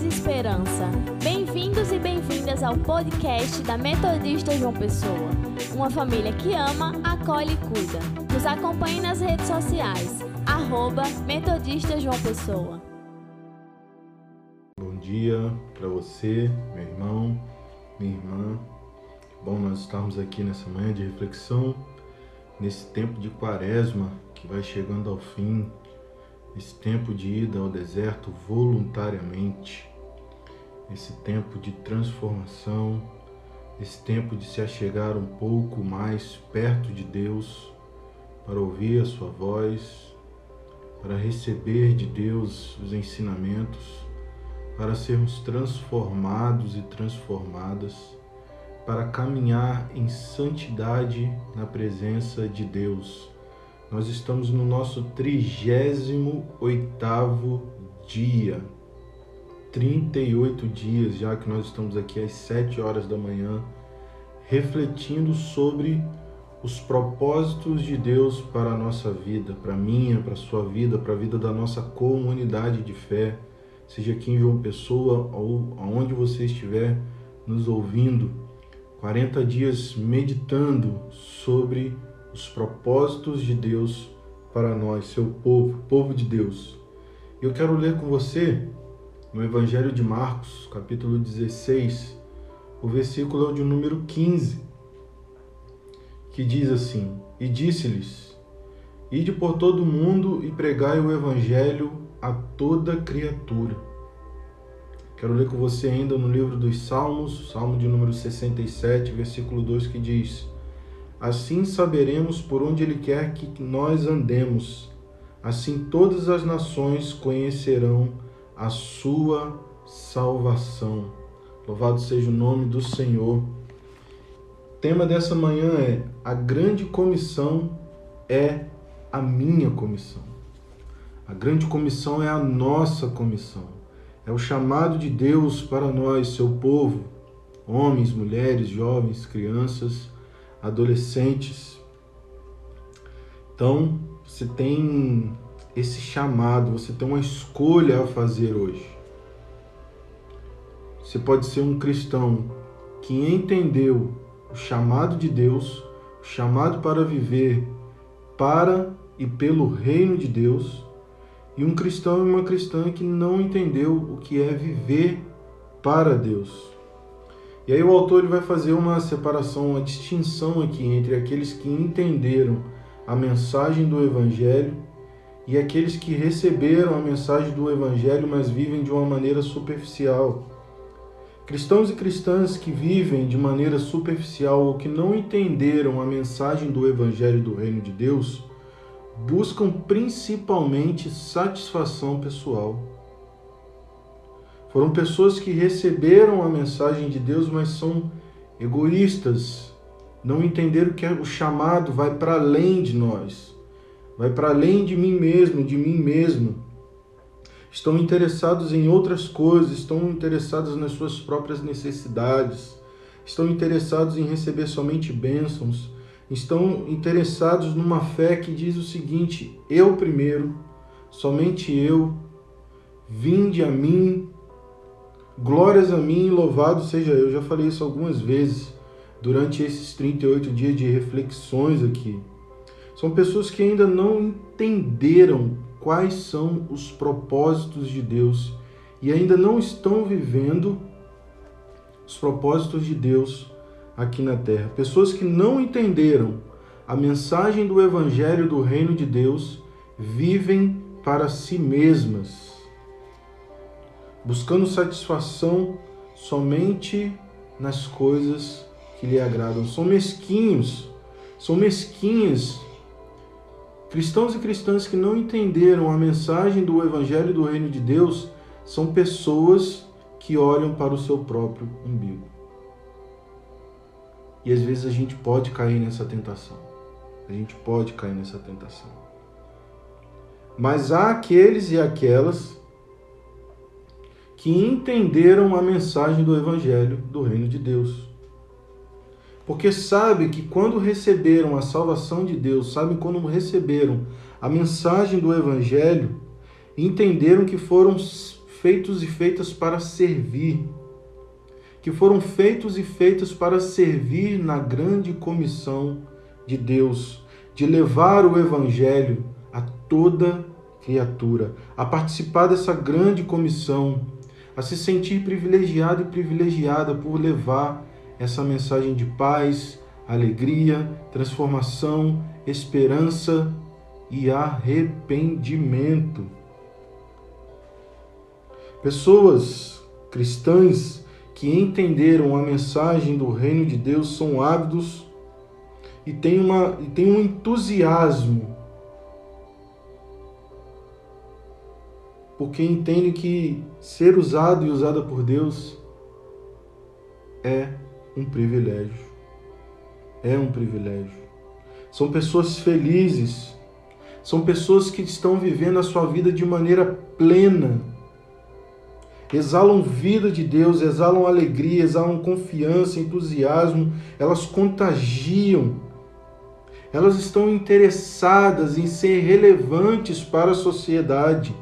e esperança. Bem-vindos e bem-vindas ao podcast da Metodista João Pessoa. Uma família que ama, acolhe e cuida. Nos acompanhe nas redes sociais. Arroba Metodista João Pessoa. Bom dia para você, meu irmão, minha irmã. Bom nós estamos aqui nessa manhã de reflexão, nesse tempo de quaresma que vai chegando ao fim, esse tempo de ida ao deserto voluntariamente, esse tempo de transformação, esse tempo de se achegar um pouco mais perto de Deus, para ouvir a Sua voz, para receber de Deus os ensinamentos, para sermos transformados e transformadas, para caminhar em santidade na presença de Deus nós estamos no nosso 38º dia. 38 dias já que nós estamos aqui às 7 horas da manhã refletindo sobre os propósitos de Deus para a nossa vida, para a minha, para a sua vida, para a vida da nossa comunidade de fé, seja aqui em João Pessoa ou aonde você estiver nos ouvindo. 40 dias meditando sobre os propósitos de Deus para nós, seu povo, povo de Deus. Eu quero ler com você no Evangelho de Marcos, capítulo 16, o versículo é o de número 15, que diz assim: E disse-lhes: Ide por todo o mundo e pregai o Evangelho a toda criatura. Quero ler com você ainda no livro dos Salmos, Salmo de número 67, versículo 2, que diz: Assim saberemos por onde Ele quer que nós andemos. Assim todas as nações conhecerão a Sua salvação. Louvado seja o nome do Senhor. O tema dessa manhã é: A grande comissão é a minha comissão. A grande comissão é a nossa comissão. É o chamado de Deus para nós, seu povo, homens, mulheres, jovens, crianças adolescentes. Então, você tem esse chamado, você tem uma escolha a fazer hoje. Você pode ser um cristão que entendeu o chamado de Deus, o chamado para viver para e pelo reino de Deus, e um cristão e uma cristã que não entendeu o que é viver para Deus. E aí o autor ele vai fazer uma separação, uma distinção aqui entre aqueles que entenderam a mensagem do evangelho e aqueles que receberam a mensagem do evangelho, mas vivem de uma maneira superficial. Cristãos e cristãs que vivem de maneira superficial ou que não entenderam a mensagem do evangelho do reino de Deus, buscam principalmente satisfação pessoal foram pessoas que receberam a mensagem de Deus, mas são egoístas, não entenderam que o chamado vai para além de nós, vai para além de mim mesmo, de mim mesmo. Estão interessados em outras coisas, estão interessados nas suas próprias necessidades, estão interessados em receber somente bênçãos, estão interessados numa fé que diz o seguinte: eu primeiro, somente eu, vinde a mim Glórias a mim, louvado seja eu. Já falei isso algumas vezes durante esses 38 dias de reflexões aqui. São pessoas que ainda não entenderam quais são os propósitos de Deus e ainda não estão vivendo os propósitos de Deus aqui na terra. Pessoas que não entenderam a mensagem do evangelho do reino de Deus vivem para si mesmas buscando satisfação somente nas coisas que lhe agradam. São mesquinhos, são mesquinhas. Cristãos e cristãs que não entenderam a mensagem do Evangelho do Reino de Deus são pessoas que olham para o seu próprio umbigo. E às vezes a gente pode cair nessa tentação. A gente pode cair nessa tentação. Mas há aqueles e aquelas que entenderam a mensagem do Evangelho do Reino de Deus. Porque sabe que quando receberam a salvação de Deus, sabe quando receberam a mensagem do Evangelho, entenderam que foram feitos e feitas para servir, que foram feitos e feitas para servir na grande comissão de Deus, de levar o Evangelho a toda criatura, a participar dessa grande comissão, a se sentir privilegiado e privilegiada por levar essa mensagem de paz, alegria, transformação, esperança e arrependimento. Pessoas cristãs que entenderam a mensagem do reino de Deus são ávidos e têm, uma, e têm um entusiasmo, porque entendem que ser usado e usada por Deus é um privilégio. É um privilégio. São pessoas felizes, são pessoas que estão vivendo a sua vida de maneira plena exalam vida de Deus, exalam alegria, exalam confiança, entusiasmo, elas contagiam. Elas estão interessadas em ser relevantes para a sociedade.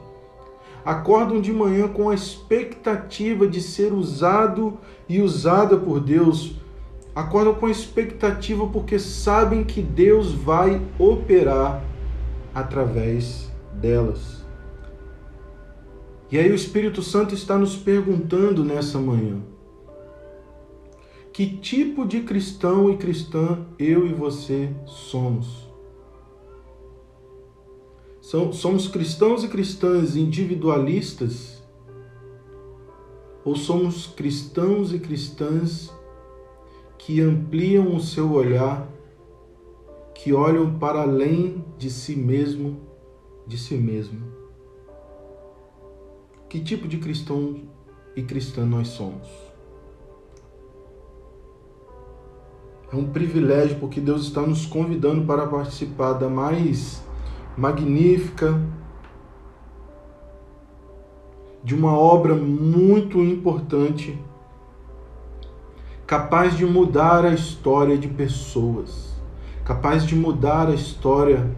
Acordam de manhã com a expectativa de ser usado e usada por Deus. Acordam com a expectativa porque sabem que Deus vai operar através delas. E aí o Espírito Santo está nos perguntando nessa manhã: que tipo de cristão e cristã eu e você somos? Somos cristãos e cristãs individualistas? Ou somos cristãos e cristãs que ampliam o seu olhar, que olham para além de si mesmo, de si mesmo? que tipo de cristão e cristã nós somos. É um privilégio porque Deus está nos convidando para participar da mais magnífica, de uma obra muito importante, capaz de mudar a história de pessoas, capaz de mudar a história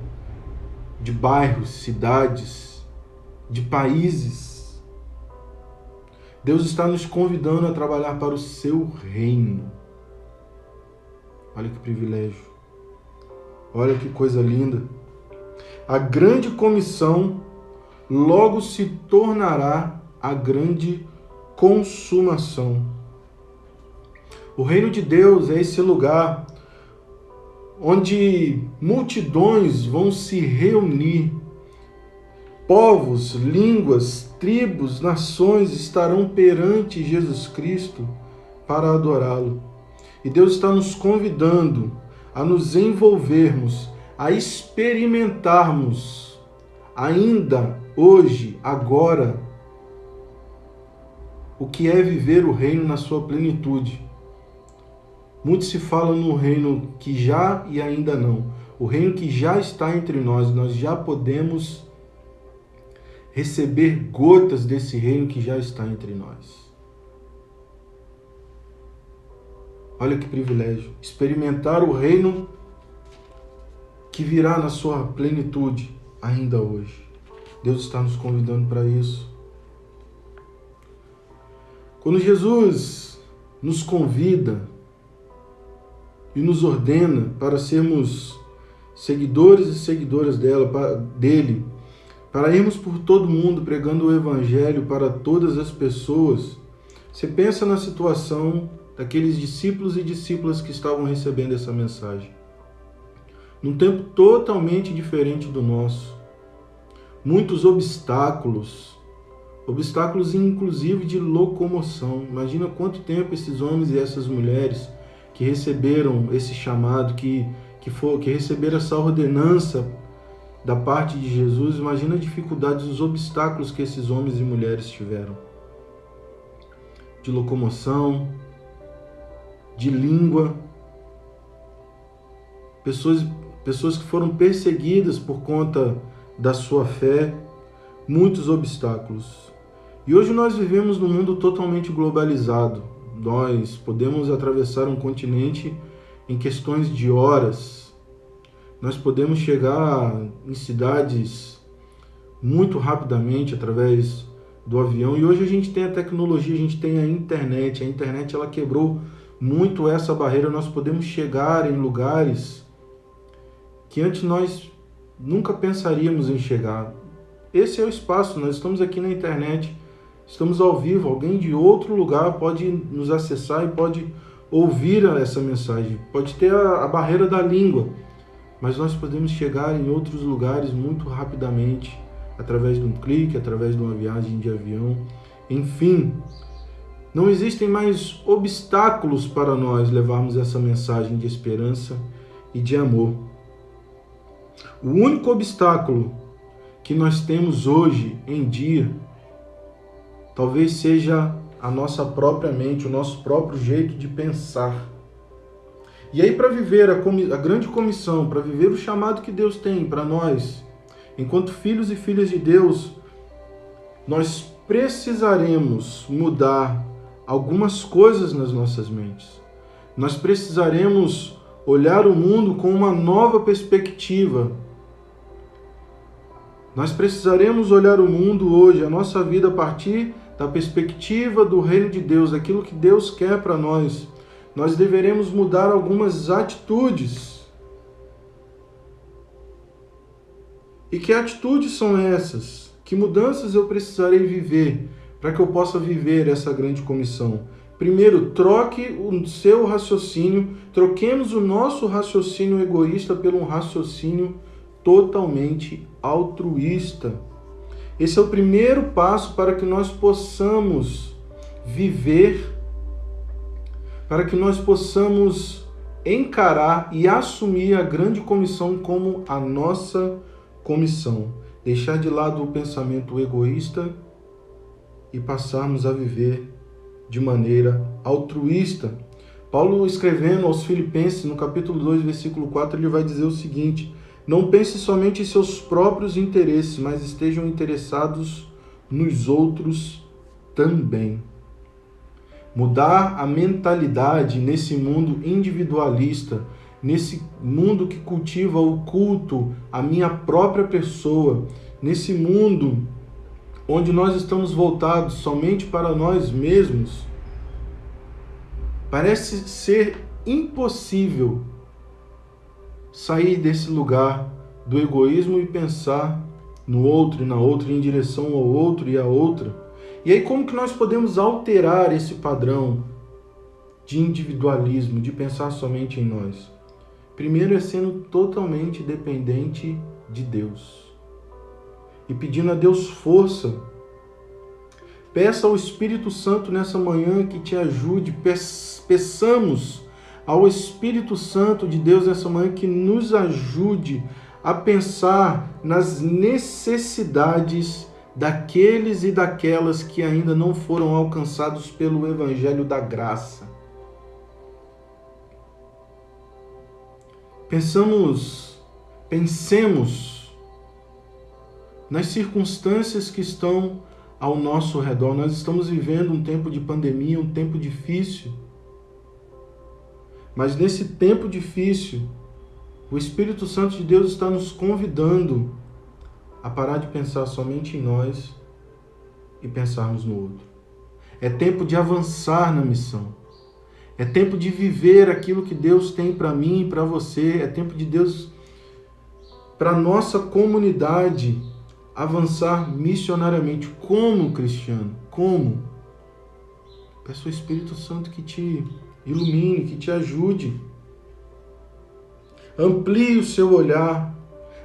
de bairros, cidades, de países Deus está nos convidando a trabalhar para o seu reino. Olha que privilégio. Olha que coisa linda. A grande comissão logo se tornará a grande consumação. O reino de Deus é esse lugar onde multidões vão se reunir Povos, línguas, tribos, nações estarão perante Jesus Cristo para adorá-lo. E Deus está nos convidando a nos envolvermos, a experimentarmos ainda hoje, agora, o que é viver o reino na sua plenitude. Muito se fala no reino que já e ainda não. O reino que já está entre nós, nós já podemos receber gotas desse reino que já está entre nós. Olha que privilégio, experimentar o reino que virá na sua plenitude ainda hoje. Deus está nos convidando para isso. Quando Jesus nos convida e nos ordena para sermos seguidores e seguidoras dela, dele, para irmos por todo mundo pregando o Evangelho para todas as pessoas, você pensa na situação daqueles discípulos e discípulas que estavam recebendo essa mensagem. Num tempo totalmente diferente do nosso. Muitos obstáculos, obstáculos inclusive de locomoção. Imagina quanto tempo esses homens e essas mulheres que receberam esse chamado, que, que, for, que receberam essa ordenança da parte de Jesus, imagina a dificuldade, os obstáculos que esses homens e mulheres tiveram. De locomoção, de língua, pessoas, pessoas que foram perseguidas por conta da sua fé, muitos obstáculos. E hoje nós vivemos num mundo totalmente globalizado. Nós podemos atravessar um continente em questões de horas, nós podemos chegar em cidades muito rapidamente através do avião. E hoje a gente tem a tecnologia, a gente tem a internet. A internet ela quebrou muito essa barreira. Nós podemos chegar em lugares que antes nós nunca pensaríamos em chegar. Esse é o espaço, nós estamos aqui na internet, estamos ao vivo, alguém de outro lugar pode nos acessar e pode ouvir essa mensagem. Pode ter a, barreira da língua, mas nós podemos chegar em outros lugares muito rapidamente, através de um clique, através de uma viagem de avião. Enfim, não existem mais obstáculos para nós levarmos essa mensagem de esperança e de amor. O único obstáculo que nós temos hoje em dia talvez seja a nossa própria mente, o nosso próprio jeito de pensar. E aí, para viver a, a, grande comissão, para viver o chamado que Deus tem para nós, enquanto filhos e filhas de Deus, nós precisaremos mudar algumas coisas nas nossas mentes. Nós precisaremos olhar o mundo com uma nova perspectiva nós precisaremos olhar o mundo hoje, a nossa vida, a partir da perspectiva do reino de Deus, aquilo que Deus quer para nós. Nós deveremos mudar algumas atitudes. E que atitudes são essas? Que mudanças eu precisarei viver para que eu possa viver essa grande comissão? Primeiro, troque o seu raciocínio, troquemos o nosso raciocínio egoísta pelo um raciocínio totalmente altruísta. Esse é o primeiro passo para que nós possamos viver, para que nós possamos encarar e assumir a grande comissão como a nossa comissão. Deixar de lado o pensamento egoísta e passarmos a viver de maneira altruísta. Paulo, escrevendo aos Filipenses, no capítulo 2, versículo 4, ele vai dizer o seguinte: não pense somente em seus próprios interesses, mas estejam interessados nos outros também. Mudar a mentalidade nesse mundo individualista, nesse mundo que cultiva o culto à minha própria pessoa, nesse mundo onde nós estamos voltados somente para nós mesmos, parece ser impossível sair desse lugar do egoísmo e pensar no outro e na outra, em direção ao outro e à outra. E aí, como que nós podemos alterar esse padrão de individualismo, de pensar somente em nós? Primeiro é sendo totalmente dependente de Deus e pedindo a Deus força. Peça ao Espírito Santo nessa manhã que te ajude, peçamos ao Espírito Santo de Deus nessa manhã que nos ajude a pensar nas necessidades daqueles e daquelas que ainda não foram alcançados pelo Evangelho da Graça. Pensamos, pensemos nas circunstâncias que estão ao nosso redor. Nós estamos vivendo um tempo de pandemia, um tempo difícil. Mas nesse tempo difícil, o Espírito Santo de Deus está nos convidando a parar de pensar somente em nós e pensarmos no outro. É tempo de avançar na missão. É tempo de viver aquilo que Deus tem para mim e para você. É tempo de Deus, para nossa comunidade, avançar missionariamente. Como cristiano? Como? Peço ao Espírito Santo que te ilumine, que te ajude. Amplie o seu olhar,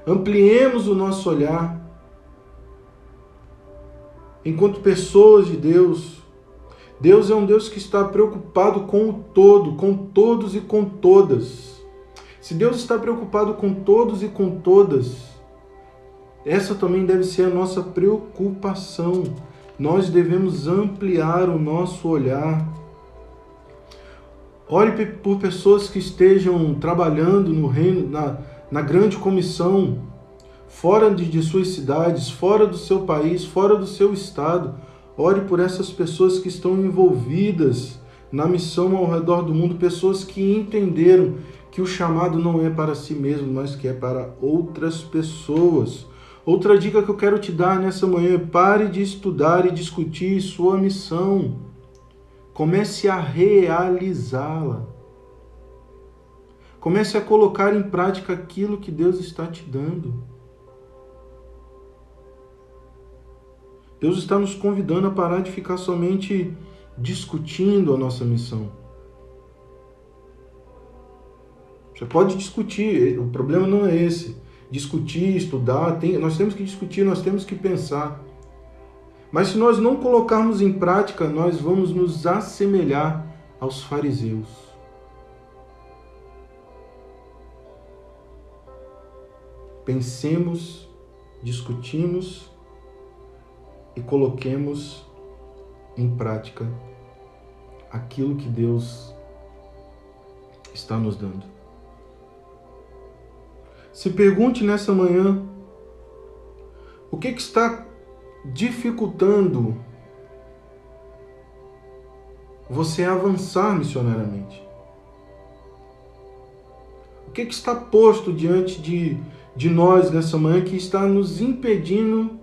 ampliemos o nosso olhar. Enquanto pessoas de Deus, Deus é um Deus que está preocupado com o todo, com todos e com todas. Se Deus está preocupado com todos e com todas, essa também deve ser a nossa preocupação. Nós devemos ampliar o nosso olhar Ore por pessoas que estejam trabalhando no reino, na, na grande comissão, fora de, de suas cidades, fora do seu país, fora do seu estado. Ore por essas pessoas que estão envolvidas na missão ao redor do mundo, pessoas que entenderam que o chamado não é para si mesmo, mas que é para outras pessoas. Outra dica que eu quero te dar nessa manhã é pare de estudar e discutir sua missão. Comece a realizá-la. Comece a colocar em prática aquilo que Deus está te dando. Deus está nos convidando a parar de ficar somente discutindo a nossa missão. Você pode discutir, o problema não é esse discutir, estudar, tem, nós temos que discutir, nós temos que pensar. Mas se nós não colocarmos em prática, nós vamos nos assemelhar aos fariseus. Pensemos, discutimos e coloquemos em prática aquilo que Deus está nos dando. Se pergunte nessa manhã: o que, que está dificultando você avançar missionariamente? O que, que está posto diante de, de nós nessa manhã que está nos impedindo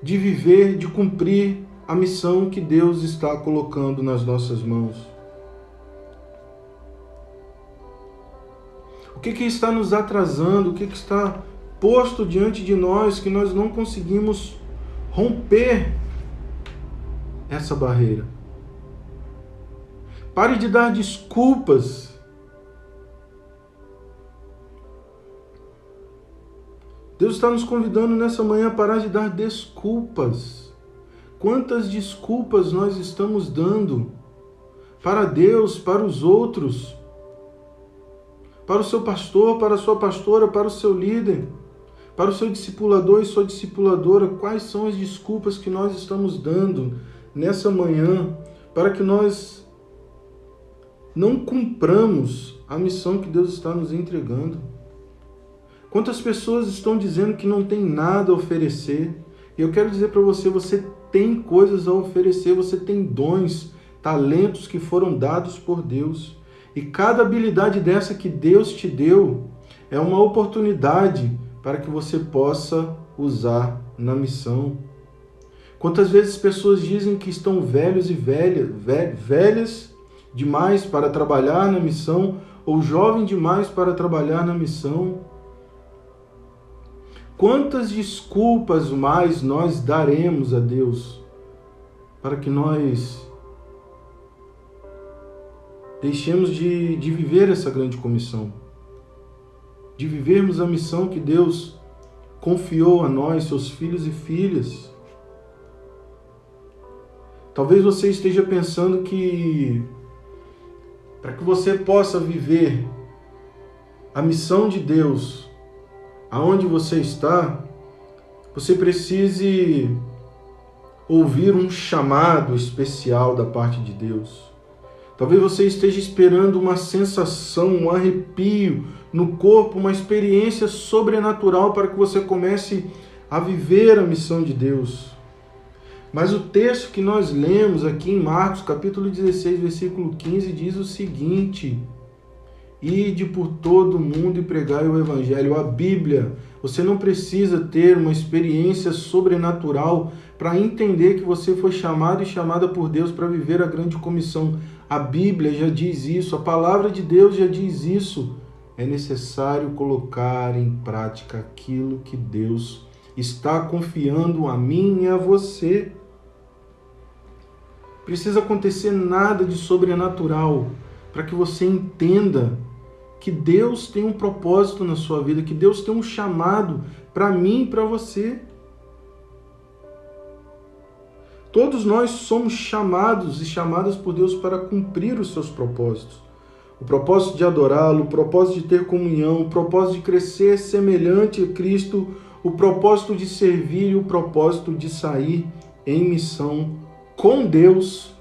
de viver, de cumprir a missão que Deus está colocando nas nossas mãos? Que, que está nos atrasando, o que, que está posto diante de nós que nós não conseguimos romper essa barreira. Pare de dar desculpas. Deus está nos convidando nessa manhã a parar de dar desculpas. Quantas desculpas nós estamos dando para Deus, para os outros, para o seu pastor, para a sua pastora, para o seu líder, para o seu discipulador e sua discipuladora, quais são as desculpas que nós estamos dando nessa manhã para que nós não cumpramos a missão que Deus está nos entregando. Quantas pessoas estão dizendo que não tem nada a oferecer? E eu quero dizer para você, você tem coisas a oferecer, você tem dons, talentos que foram dados por Deus. E cada habilidade dessa que Deus te deu é uma oportunidade para que você possa usar na missão. Quantas vezes pessoas dizem que estão velhos e velhas, velhas demais para trabalhar na missão ou jovem demais para trabalhar na missão? Quantas desculpas mais nós daremos a Deus para que nós Deixemos de, de viver essa grande comissão, de vivermos a missão que Deus confiou a nós, seus filhos e filhas. Talvez você esteja pensando que para que você possa viver a missão de Deus aonde você está, você precise ouvir um chamado especial da parte de Deus. Talvez você esteja esperando uma sensação, um arrepio no corpo, uma experiência sobrenatural para que você comece a viver a missão de Deus. Mas o texto que nós lemos aqui em Marcos, capítulo 16, versículo 15, diz o seguinte: Ide por todo o mundo e pregai o evangelho. A Bíblia, você não precisa ter uma experiência sobrenatural para entender que você foi chamado e chamada por Deus para viver a grande comissão. A Bíblia já diz isso, a palavra de Deus já diz isso. É necessário colocar em prática aquilo que Deus está confiando a mim e a você. Precisa acontecer nada de sobrenatural para que você entenda que Deus tem um propósito na sua vida, que Deus tem um chamado para mim e para você. Todos nós somos chamados e chamadas por Deus para cumprir os seus propósitos. O propósito de adorá-lo, o propósito de ter comunhão, o propósito de crescer semelhante a Cristo, o propósito de servir e o propósito de sair em missão com Deus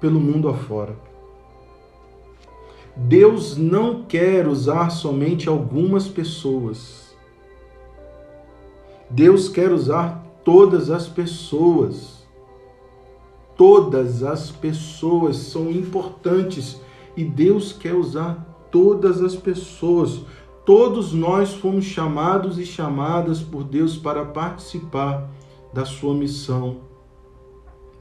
pelo mundo afora. Deus não quer usar somente algumas pessoas. Deus quer usar todas as pessoas. Todas as pessoas são importantes e Deus quer usar todas as pessoas. todos nós fomos chamados e chamadas por Deus para participar da sua missão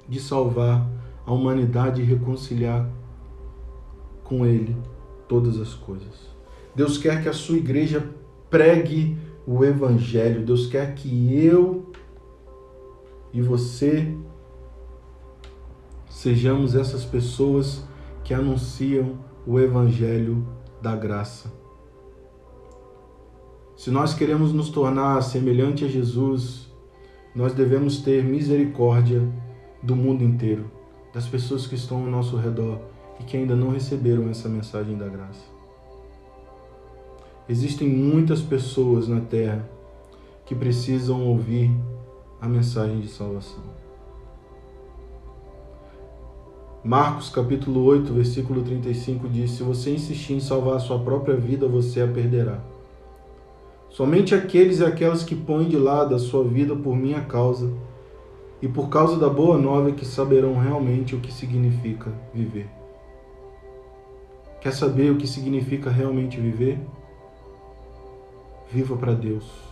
de salvar a humanidade e reconciliar com Ele todas as coisas. Deus quer que a sua igreja pregue o Evangelho. Deus quer que eu e você sejamos essas pessoas que anunciam o Evangelho da graça. Se nós queremos nos tornar semelhante a Jesus, nós devemos ter misericórdia do mundo inteiro, das pessoas que estão ao nosso redor e que ainda não receberam essa mensagem da graça. Existem muitas pessoas na terra que precisam ouvir a mensagem de salvação. Marcos capítulo 8, versículo 35 diz: Se você insistir em salvar a sua própria vida, você a perderá. Somente aqueles e aquelas que põem de lado a sua vida por minha causa e por causa da boa nova que saberão realmente o que significa viver. Quer saber o que significa realmente viver? Viva para Deus.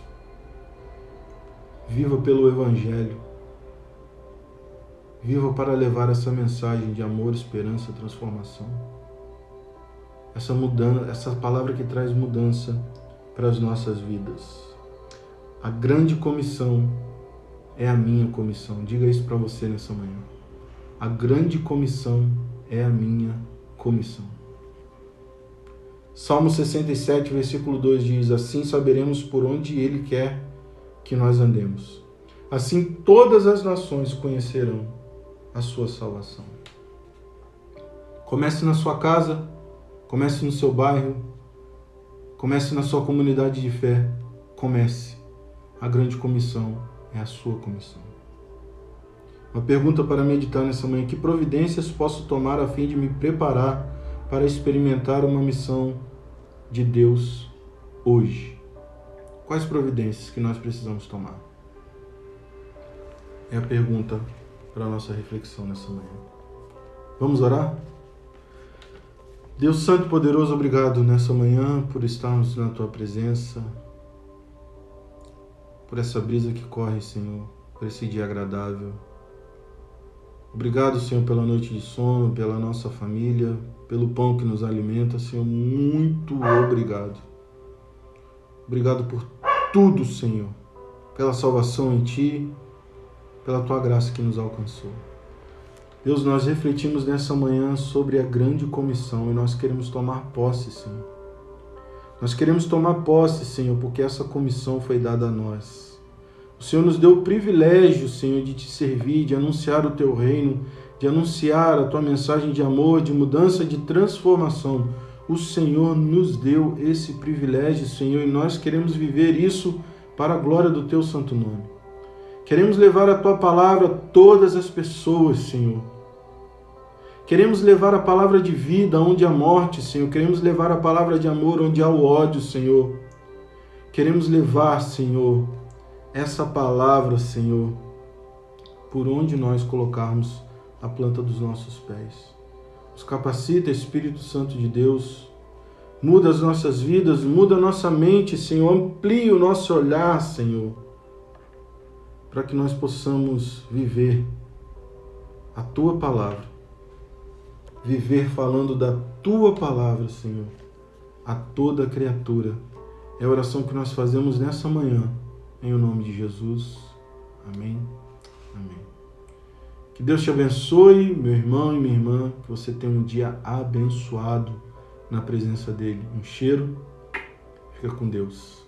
Viva pelo Evangelho. Viva para levar essa mensagem de amor, esperança, transformação. Essa mudança, essa palavra que traz mudança para as nossas vidas. A grande comissão é a minha comissão. Diga isso para você nessa manhã. A grande comissão é a minha comissão. Salmo 67, versículo 2 diz: Assim saberemos por onde Ele quer que nós andemos. Assim todas as nações conhecerão a sua salvação. Comece na sua casa, comece no seu bairro, comece na sua comunidade de fé. Comece. A grande comissão é a sua comissão. Uma pergunta para meditar nessa manhã: que providências posso tomar a fim de me preparar para experimentar uma missão de Deus hoje? Quais providências que nós precisamos tomar? É a pergunta para a nossa reflexão nessa manhã. Vamos orar? Deus Santo e Poderoso, obrigado nessa manhã por estarmos na tua presença por essa brisa que corre, Senhor, por esse dia agradável. Obrigado, Senhor, pela noite de sono, pela nossa família, pelo pão que nos alimenta, Senhor. Muito obrigado. Obrigado por tudo, Senhor, pela salvação em Ti, pela Tua graça que nos alcançou. Deus, nós refletimos nessa manhã sobre a grande comissão e nós queremos tomar posse, Senhor. Nós queremos tomar posse, Senhor, porque essa comissão foi dada a nós. O Senhor nos deu o privilégio, Senhor, de te servir, de anunciar o teu reino, de anunciar a tua mensagem de amor, de mudança, de transformação. O Senhor nos deu esse privilégio, Senhor, e nós queremos viver isso para a glória do teu santo nome. Queremos levar a tua palavra a todas as pessoas, Senhor Queremos levar a palavra de vida onde há morte, Senhor. Queremos levar a palavra de amor onde há o ódio, Senhor. Queremos levar, Senhor, essa palavra, Senhor, por onde nós colocarmos a planta dos nossos pés. Nos capacita, Espírito Santo de Deus. Muda as nossas vidas, muda a nossa mente, Senhor. Amplie o nosso olhar, Senhor, para que nós possamos viver a tua palavra viver falando da tua palavra, Senhor, a toda criatura. É a oração que nós fazemos nessa manhã, em o nome de Jesus. Amém. Amém. Que Deus te abençoe, meu irmão e minha irmã, que você tenha um dia abençoado na presença dele. Um cheiro. Fica com Deus.